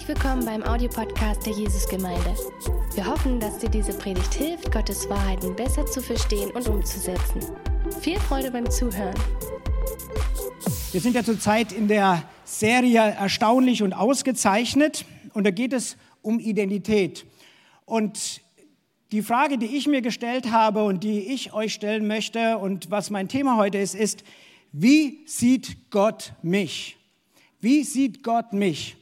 Herzlich willkommen beim Audiopodcast der Jesusgemeinde. Wir hoffen, dass dir diese Predigt hilft, Gottes Wahrheiten besser zu verstehen und umzusetzen. Viel Freude beim Zuhören. Wir sind ja zurzeit in der Serie Erstaunlich und Ausgezeichnet und da geht es um Identität. Und die Frage, die ich mir gestellt habe und die ich euch stellen möchte und was mein Thema heute ist, ist, wie sieht Gott mich? Wie sieht Gott mich?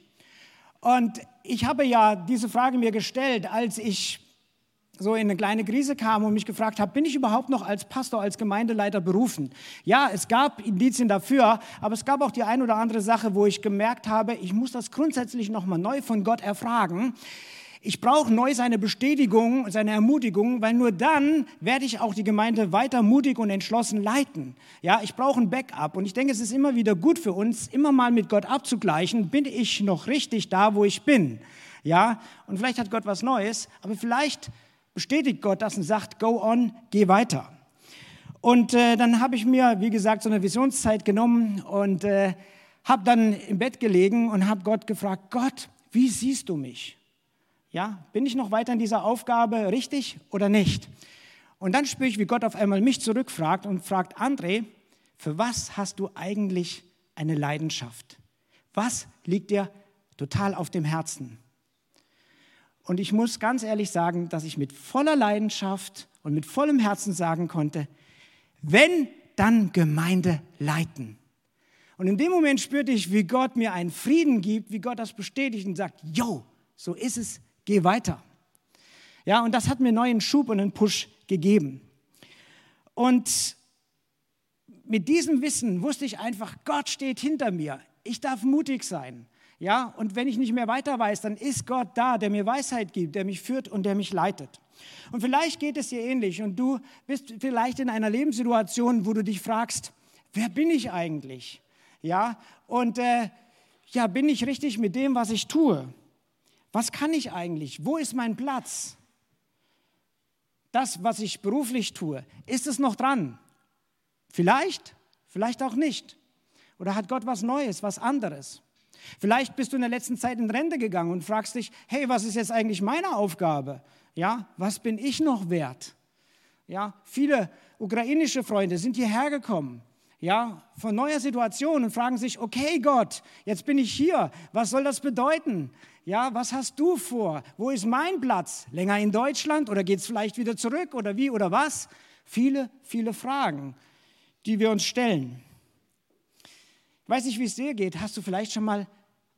Und ich habe ja diese Frage mir gestellt, als ich so in eine kleine Krise kam und mich gefragt habe, bin ich überhaupt noch als Pastor, als Gemeindeleiter berufen? Ja, es gab Indizien dafür, aber es gab auch die ein oder andere Sache, wo ich gemerkt habe, ich muss das grundsätzlich nochmal neu von Gott erfragen. Ich brauche neu seine Bestätigung, seine Ermutigung, weil nur dann werde ich auch die Gemeinde weiter mutig und entschlossen leiten. Ja, ich brauche ein Backup und ich denke, es ist immer wieder gut für uns, immer mal mit Gott abzugleichen, bin ich noch richtig da, wo ich bin? Ja, und vielleicht hat Gott was Neues, aber vielleicht bestätigt Gott das und sagt, go on, geh weiter. Und äh, dann habe ich mir, wie gesagt, so eine Visionszeit genommen und äh, habe dann im Bett gelegen und habe Gott gefragt, Gott, wie siehst du mich? Ja, bin ich noch weiter in dieser Aufgabe richtig oder nicht? Und dann spüre ich, wie Gott auf einmal mich zurückfragt und fragt, André, für was hast du eigentlich eine Leidenschaft? Was liegt dir total auf dem Herzen? Und ich muss ganz ehrlich sagen, dass ich mit voller Leidenschaft und mit vollem Herzen sagen konnte, wenn, dann Gemeinde leiten. Und in dem Moment spürte ich, wie Gott mir einen Frieden gibt, wie Gott das bestätigt und sagt, yo, so ist es, geh weiter. Ja, und das hat mir neuen Schub und einen Push gegeben. Und mit diesem Wissen wusste ich einfach, Gott steht hinter mir. Ich darf mutig sein. Ja, und wenn ich nicht mehr weiter weiß, dann ist Gott da, der mir Weisheit gibt, der mich führt und der mich leitet. Und vielleicht geht es dir ähnlich und du bist vielleicht in einer Lebenssituation, wo du dich fragst, wer bin ich eigentlich? Ja, und äh, ja, bin ich richtig mit dem, was ich tue? Was kann ich eigentlich? Wo ist mein Platz? Das, was ich beruflich tue, ist es noch dran? Vielleicht, vielleicht auch nicht. Oder hat Gott was Neues, was anderes? Vielleicht bist du in der letzten Zeit in Rente gegangen und fragst dich, hey, was ist jetzt eigentlich meine Aufgabe? Ja, was bin ich noch wert? Ja, viele ukrainische Freunde sind hierher gekommen, ja, von neuer Situation und fragen sich, okay Gott, jetzt bin ich hier, was soll das bedeuten? Ja, was hast du vor? Wo ist mein Platz? Länger in Deutschland oder geht es vielleicht wieder zurück oder wie oder was? Viele, viele Fragen, die wir uns stellen. Ich weiß nicht, wie es dir geht. Hast du vielleicht schon mal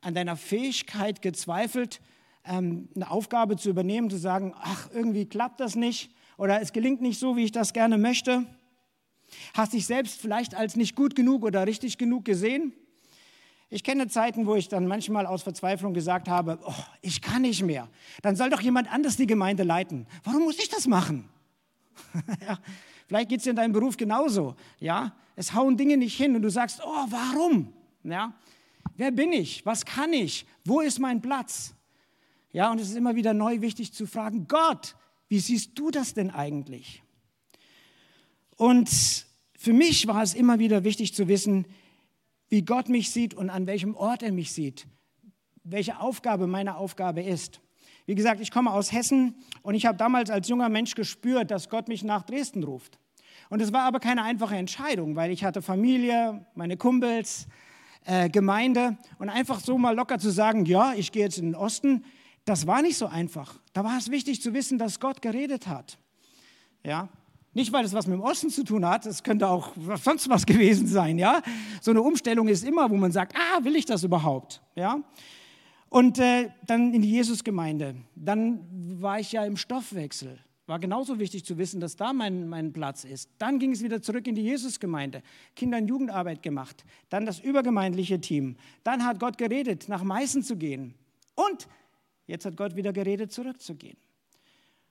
an deiner Fähigkeit gezweifelt, ähm, eine Aufgabe zu übernehmen, zu sagen, ach, irgendwie klappt das nicht oder es gelingt nicht so, wie ich das gerne möchte? Hast dich selbst vielleicht als nicht gut genug oder richtig genug gesehen? Ich kenne Zeiten, wo ich dann manchmal aus Verzweiflung gesagt habe, oh, ich kann nicht mehr. Dann soll doch jemand anders die Gemeinde leiten. Warum muss ich das machen? ja, vielleicht geht es dir in deinem Beruf genauso. Ja, es hauen Dinge nicht hin und du sagst, oh, warum? Ja, wer bin ich? Was kann ich? Wo ist mein Platz? Ja, und es ist immer wieder neu wichtig zu fragen, Gott, wie siehst du das denn eigentlich? Und für mich war es immer wieder wichtig zu wissen, wie Gott mich sieht und an welchem Ort er mich sieht, welche Aufgabe meine Aufgabe ist. Wie gesagt, ich komme aus Hessen und ich habe damals als junger Mensch gespürt, dass Gott mich nach Dresden ruft. Und es war aber keine einfache Entscheidung, weil ich hatte Familie, meine Kumpels, äh, Gemeinde und einfach so mal locker zu sagen, ja, ich gehe jetzt in den Osten, das war nicht so einfach. Da war es wichtig zu wissen, dass Gott geredet hat. Ja, nicht, weil es was mit dem Osten zu tun hat, es könnte auch sonst was gewesen sein, ja. So eine Umstellung ist immer, wo man sagt, ah, will ich das überhaupt, ja. Und äh, dann in die Jesusgemeinde. Dann war ich ja im Stoffwechsel. War genauso wichtig zu wissen, dass da mein, mein Platz ist. Dann ging es wieder zurück in die Jesusgemeinde. Kinder- und Jugendarbeit gemacht. Dann das übergemeindliche Team. Dann hat Gott geredet, nach Meißen zu gehen. Und jetzt hat Gott wieder geredet, zurückzugehen.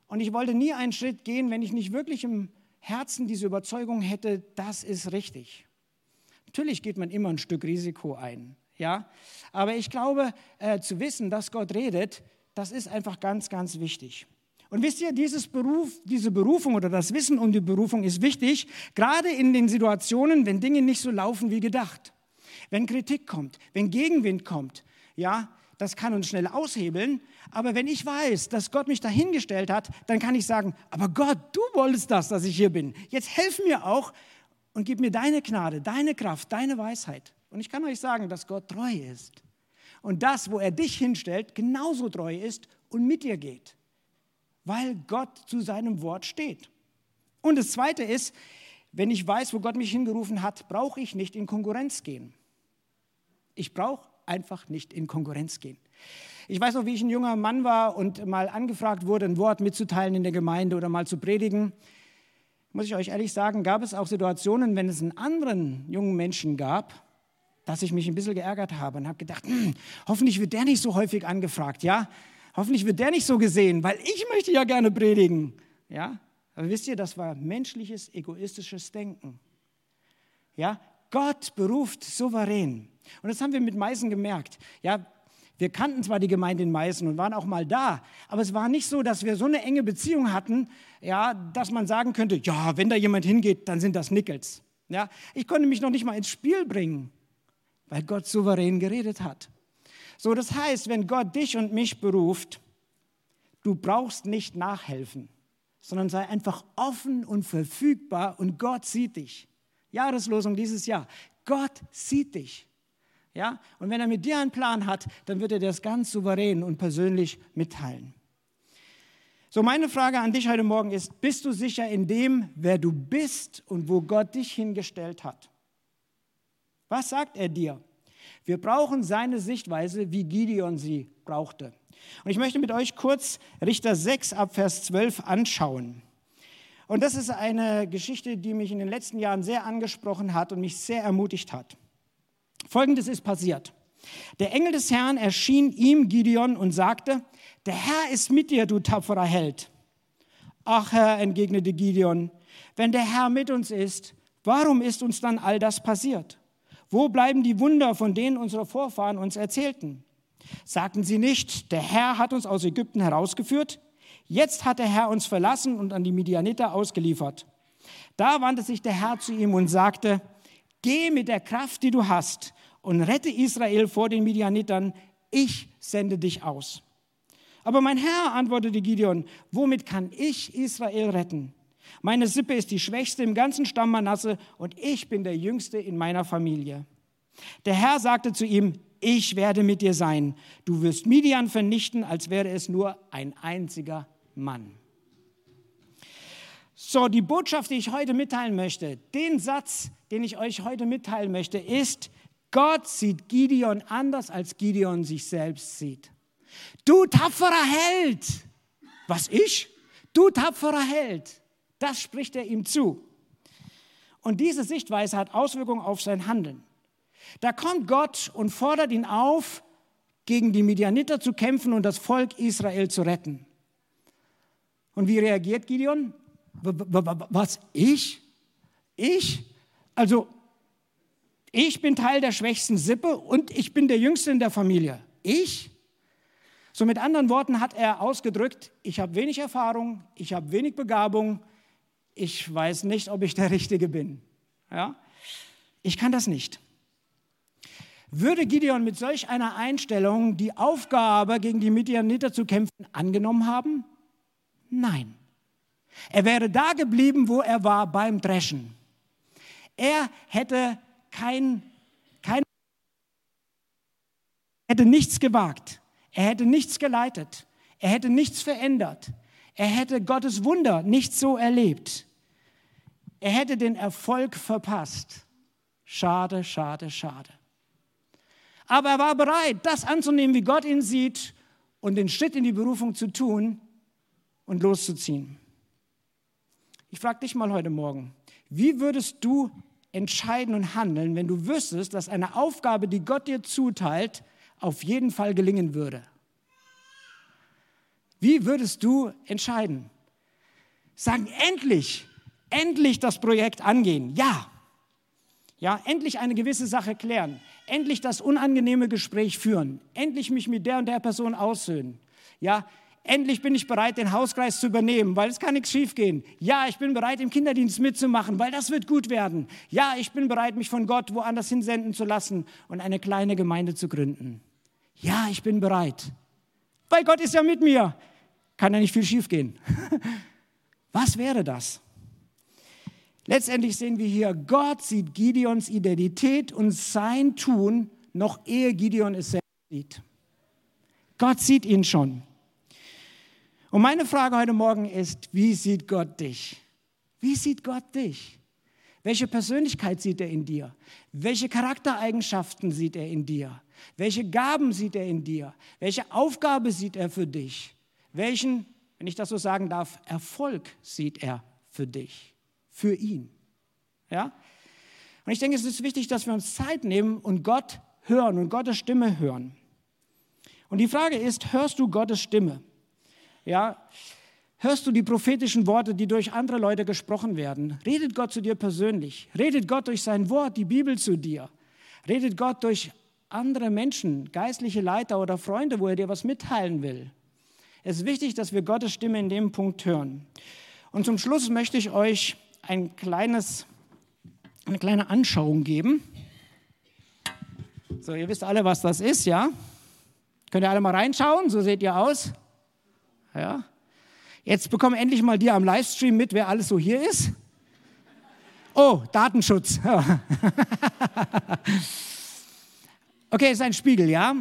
Und ich wollte nie einen Schritt gehen, wenn ich nicht wirklich im Herzen diese Überzeugung hätte, das ist richtig. Natürlich geht man immer ein Stück Risiko ein, ja. Aber ich glaube, äh, zu wissen, dass Gott redet, das ist einfach ganz, ganz wichtig. Und wisst ihr, dieses Beruf, diese Berufung oder das Wissen um die Berufung ist wichtig, gerade in den Situationen, wenn Dinge nicht so laufen wie gedacht. Wenn Kritik kommt, wenn Gegenwind kommt, ja, das kann uns schnell aushebeln. Aber wenn ich weiß, dass Gott mich dahingestellt hat, dann kann ich sagen, aber Gott, du wolltest das, dass ich hier bin. Jetzt helf mir auch und gib mir deine Gnade, deine Kraft, deine Weisheit. Und ich kann euch sagen, dass Gott treu ist. Und das, wo er dich hinstellt, genauso treu ist und mit dir geht. Weil Gott zu seinem Wort steht. Und das Zweite ist, wenn ich weiß, wo Gott mich hingerufen hat, brauche ich nicht in Konkurrenz gehen. Ich brauche einfach nicht in Konkurrenz gehen. Ich weiß noch, wie ich ein junger Mann war und mal angefragt wurde, ein Wort mitzuteilen in der Gemeinde oder mal zu predigen. Muss ich euch ehrlich sagen, gab es auch Situationen, wenn es einen anderen jungen Menschen gab, dass ich mich ein bisschen geärgert habe und habe gedacht, hm, hoffentlich wird der nicht so häufig angefragt, ja? Hoffentlich wird der nicht so gesehen, weil ich möchte ja gerne predigen, ja? Aber wisst ihr, das war menschliches, egoistisches Denken. Ja, Gott beruft souverän. Und das haben wir mit Meißen gemerkt. Ja, wir kannten zwar die Gemeinde in Meißen und waren auch mal da, aber es war nicht so, dass wir so eine enge Beziehung hatten, ja, dass man sagen könnte, ja, wenn da jemand hingeht, dann sind das Nickels. Ja, ich konnte mich noch nicht mal ins Spiel bringen, weil Gott souverän geredet hat. So, das heißt, wenn Gott dich und mich beruft, du brauchst nicht nachhelfen, sondern sei einfach offen und verfügbar und Gott sieht dich. Jahreslosung dieses Jahr. Gott sieht dich. Ja? Und wenn er mit dir einen Plan hat, dann wird er das ganz souverän und persönlich mitteilen. So, meine Frage an dich heute Morgen ist, bist du sicher in dem, wer du bist und wo Gott dich hingestellt hat? Was sagt er dir? Wir brauchen seine Sichtweise, wie Gideon sie brauchte. Und ich möchte mit euch kurz Richter 6 ab Vers 12 anschauen. Und das ist eine Geschichte, die mich in den letzten Jahren sehr angesprochen hat und mich sehr ermutigt hat. Folgendes ist passiert. Der Engel des Herrn erschien ihm, Gideon, und sagte, der Herr ist mit dir, du tapferer Held. Ach Herr, entgegnete Gideon, wenn der Herr mit uns ist, warum ist uns dann all das passiert? Wo bleiben die Wunder, von denen unsere Vorfahren uns erzählten? Sagten sie nicht, der Herr hat uns aus Ägypten herausgeführt? Jetzt hat der Herr uns verlassen und an die Midianiter ausgeliefert. Da wandte sich der Herr zu ihm und sagte, geh mit der Kraft, die du hast, und rette Israel vor den Midianitern. Ich sende dich aus. Aber mein Herr, antwortete Gideon, womit kann ich Israel retten? Meine Sippe ist die schwächste im ganzen Stamm Manasse und ich bin der jüngste in meiner Familie. Der Herr sagte zu ihm, ich werde mit dir sein. Du wirst Midian vernichten, als wäre es nur ein einziger Mann. So, die Botschaft, die ich heute mitteilen möchte, den Satz, den ich euch heute mitteilen möchte, ist, Gott sieht Gideon anders, als Gideon sich selbst sieht. Du tapferer Held! Was ich? Du tapferer Held! Das spricht er ihm zu. Und diese Sichtweise hat Auswirkungen auf sein Handeln. Da kommt Gott und fordert ihn auf, gegen die Midianiter zu kämpfen und das Volk Israel zu retten. Und wie reagiert Gideon? Was? Ich? Ich? Also, ich bin Teil der schwächsten Sippe und ich bin der Jüngste in der Familie. Ich? So mit anderen Worten hat er ausgedrückt, ich habe wenig Erfahrung, ich habe wenig Begabung, ich weiß nicht, ob ich der Richtige bin. Ja? Ich kann das nicht. Würde Gideon mit solch einer Einstellung die Aufgabe, gegen die Midianiter zu kämpfen, angenommen haben? Nein. Er wäre da geblieben, wo er war beim Dreschen. Er hätte kein, kein hätte nichts gewagt. Er hätte nichts geleitet. Er hätte nichts verändert. Er hätte Gottes Wunder nicht so erlebt. Er hätte den Erfolg verpasst. Schade, schade, schade. Aber er war bereit, das anzunehmen, wie Gott ihn sieht und den Schritt in die Berufung zu tun und loszuziehen. Ich frage dich mal heute Morgen, wie würdest du entscheiden und handeln, wenn du wüsstest, dass eine Aufgabe, die Gott dir zuteilt, auf jeden Fall gelingen würde? Wie würdest du entscheiden? Sagen, endlich, endlich das Projekt angehen. Ja. Ja, endlich eine gewisse Sache klären. Endlich das unangenehme Gespräch führen. Endlich mich mit der und der Person aussöhnen. Ja, endlich bin ich bereit, den Hauskreis zu übernehmen, weil es kann nichts schiefgehen. Ja, ich bin bereit, im Kinderdienst mitzumachen, weil das wird gut werden. Ja, ich bin bereit, mich von Gott woanders hinsenden zu lassen und eine kleine Gemeinde zu gründen. Ja, ich bin bereit. Weil Gott ist ja mit mir. Kann ja nicht viel schiefgehen. Was wäre das? Letztendlich sehen wir hier, Gott sieht Gideons Identität und sein Tun noch ehe Gideon es selbst sieht. Gott sieht ihn schon. Und meine Frage heute Morgen ist, wie sieht Gott dich? Wie sieht Gott dich? Welche Persönlichkeit sieht er in dir? Welche Charaktereigenschaften sieht er in dir? Welche Gaben sieht er in dir? Welche Aufgabe sieht er für dich? Welchen, wenn ich das so sagen darf, Erfolg sieht er für dich, für ihn? Ja? Und ich denke, es ist wichtig, dass wir uns Zeit nehmen und Gott hören und Gottes Stimme hören. Und die Frage ist, hörst du Gottes Stimme? Ja, hörst du die prophetischen Worte, die durch andere Leute gesprochen werden? Redet Gott zu dir persönlich? Redet Gott durch sein Wort, die Bibel zu dir? Redet Gott durch andere Menschen, geistliche Leiter oder Freunde, wo er dir was mitteilen will? Es ist wichtig, dass wir Gottes Stimme in dem Punkt hören. Und zum Schluss möchte ich euch ein kleines, eine kleine Anschauung geben. So, ihr wisst alle, was das ist, ja? Könnt ihr alle mal reinschauen? So seht ihr aus. Ja? Jetzt bekommen endlich mal die am Livestream mit, wer alles so hier ist. Oh, Datenschutz. okay, ist ein Spiegel, ja?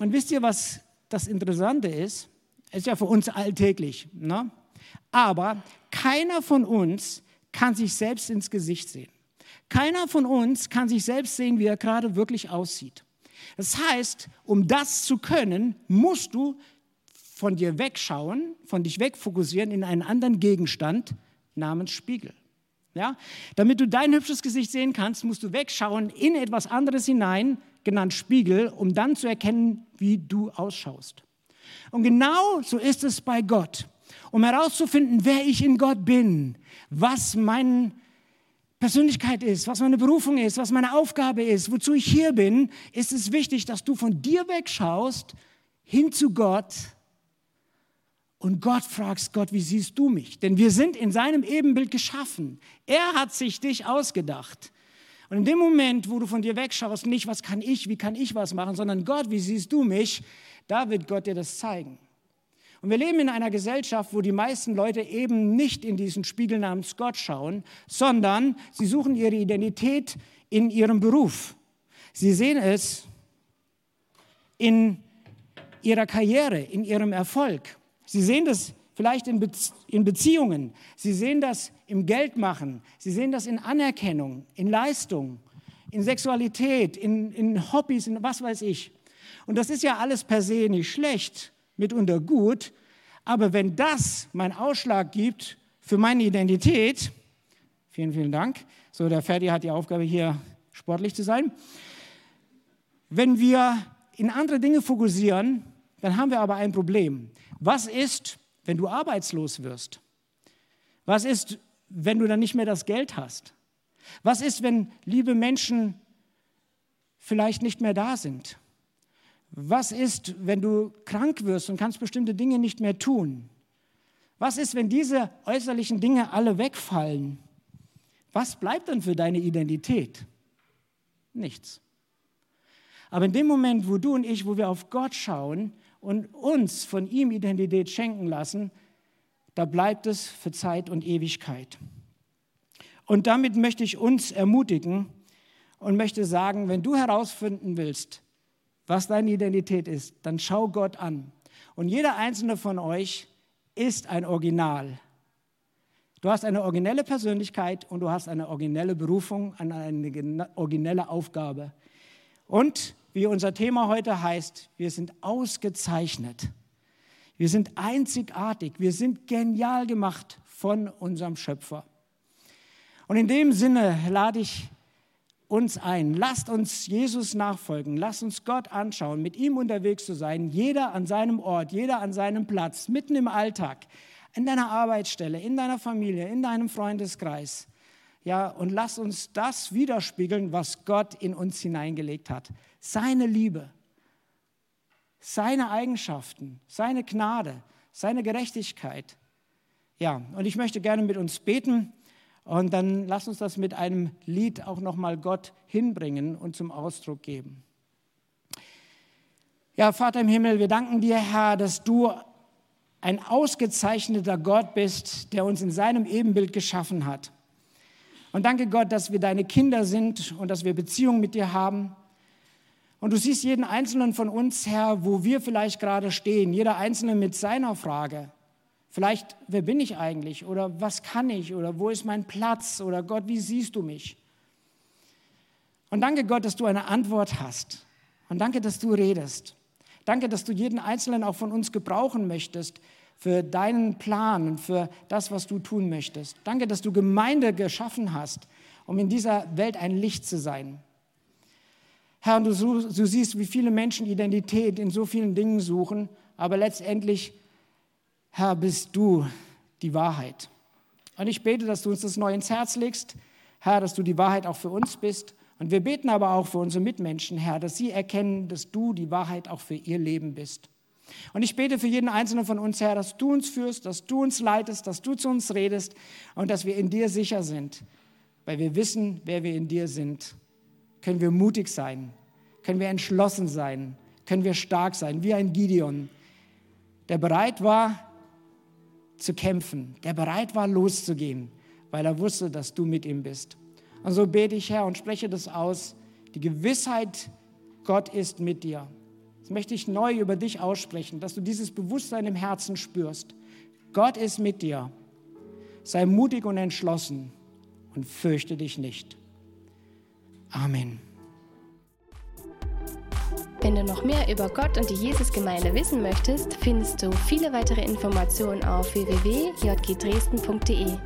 Und wisst ihr, was das Interessante ist? Ist ja für uns alltäglich, ne? Aber keiner von uns kann sich selbst ins Gesicht sehen. Keiner von uns kann sich selbst sehen, wie er gerade wirklich aussieht. Das heißt, um das zu können, musst du von dir wegschauen, von dich wegfokussieren in einen anderen Gegenstand namens Spiegel. Ja? Damit du dein hübsches Gesicht sehen kannst, musst du wegschauen in etwas anderes hinein, genannt Spiegel, um dann zu erkennen, wie du ausschaust. Und genau so ist es bei Gott. Um herauszufinden, wer ich in Gott bin, was mein Persönlichkeit ist, was meine Berufung ist, was meine Aufgabe ist, wozu ich hier bin, ist es wichtig, dass du von dir wegschaust hin zu Gott und Gott fragst, Gott, wie siehst du mich? Denn wir sind in seinem Ebenbild geschaffen. Er hat sich dich ausgedacht. Und in dem Moment, wo du von dir wegschaust, nicht, was kann ich, wie kann ich was machen, sondern Gott, wie siehst du mich, da wird Gott dir das zeigen. Und wir leben in einer Gesellschaft, wo die meisten Leute eben nicht in diesen Spiegel namens Gott schauen, sondern sie suchen ihre Identität in ihrem Beruf. Sie sehen es in ihrer Karriere, in ihrem Erfolg. Sie sehen das vielleicht in, Beziehungen. Sie sehen das im Geldmachen. Sie sehen das in Anerkennung, in Leistung, in Sexualität, in, in Hobbys, in was weiß ich. Und das ist ja alles per se nicht schlecht mitunter gut, aber wenn das mein Ausschlag gibt für meine Identität, vielen, vielen Dank, so der Ferdi hat die Aufgabe hier sportlich zu sein, wenn wir in andere Dinge fokussieren, dann haben wir aber ein Problem. Was ist, wenn du arbeitslos wirst? Was ist, wenn du dann nicht mehr das Geld hast? Was ist, wenn liebe Menschen vielleicht nicht mehr da sind? Was ist, wenn du krank wirst und kannst bestimmte Dinge nicht mehr tun? Was ist, wenn diese äußerlichen Dinge alle wegfallen? Was bleibt dann für deine Identität? Nichts. Aber in dem Moment, wo du und ich, wo wir auf Gott schauen und uns von ihm Identität schenken lassen, da bleibt es für Zeit und Ewigkeit. Und damit möchte ich uns ermutigen und möchte sagen, wenn du herausfinden willst, was deine Identität ist, dann schau Gott an. Und jeder einzelne von euch ist ein Original. Du hast eine originelle Persönlichkeit und du hast eine originelle Berufung, eine originelle Aufgabe. Und wie unser Thema heute heißt, wir sind ausgezeichnet. Wir sind einzigartig. Wir sind genial gemacht von unserem Schöpfer. Und in dem Sinne lade ich uns ein. Lasst uns Jesus nachfolgen. Lasst uns Gott anschauen, mit ihm unterwegs zu sein. Jeder an seinem Ort, jeder an seinem Platz, mitten im Alltag, in deiner Arbeitsstelle, in deiner Familie, in deinem Freundeskreis. Ja, und lass uns das widerspiegeln, was Gott in uns hineingelegt hat. Seine Liebe, seine Eigenschaften, seine Gnade, seine Gerechtigkeit. Ja, und ich möchte gerne mit uns beten. Und dann lass uns das mit einem Lied auch nochmal Gott hinbringen und zum Ausdruck geben. Ja, Vater im Himmel, wir danken dir, Herr, dass du ein ausgezeichneter Gott bist, der uns in seinem Ebenbild geschaffen hat. Und danke Gott, dass wir deine Kinder sind und dass wir Beziehungen mit dir haben. Und du siehst jeden einzelnen von uns, Herr, wo wir vielleicht gerade stehen, jeder einzelne mit seiner Frage. Vielleicht, wer bin ich eigentlich? Oder was kann ich? Oder wo ist mein Platz? Oder Gott, wie siehst du mich? Und danke Gott, dass du eine Antwort hast. Und danke, dass du redest. Danke, dass du jeden Einzelnen auch von uns gebrauchen möchtest für deinen Plan und für das, was du tun möchtest. Danke, dass du Gemeinde geschaffen hast, um in dieser Welt ein Licht zu sein. Herr, du, du siehst, wie viele Menschen Identität in so vielen Dingen suchen, aber letztendlich, Herr, bist du die Wahrheit. Und ich bete, dass du uns das neu ins Herz legst, Herr, dass du die Wahrheit auch für uns bist und wir beten aber auch für unsere Mitmenschen, Herr, dass sie erkennen, dass du die Wahrheit auch für ihr Leben bist. Und ich bete für jeden einzelnen von uns, Herr, dass du uns führst, dass du uns leitest, dass du zu uns redest und dass wir in dir sicher sind. Weil wir wissen, wer wir in dir sind. Können wir mutig sein, können wir entschlossen sein, können wir stark sein, wie ein Gideon, der bereit war zu kämpfen, der bereit war loszugehen, weil er wusste, dass du mit ihm bist. Und so bete ich, Herr, und spreche das aus. Die Gewissheit, Gott ist mit dir. Das möchte ich neu über dich aussprechen, dass du dieses Bewusstsein im Herzen spürst. Gott ist mit dir. Sei mutig und entschlossen und fürchte dich nicht. Amen. Wenn du noch mehr über Gott und die Jesusgemeinde wissen möchtest, findest du viele weitere Informationen auf www.jgdresden.de.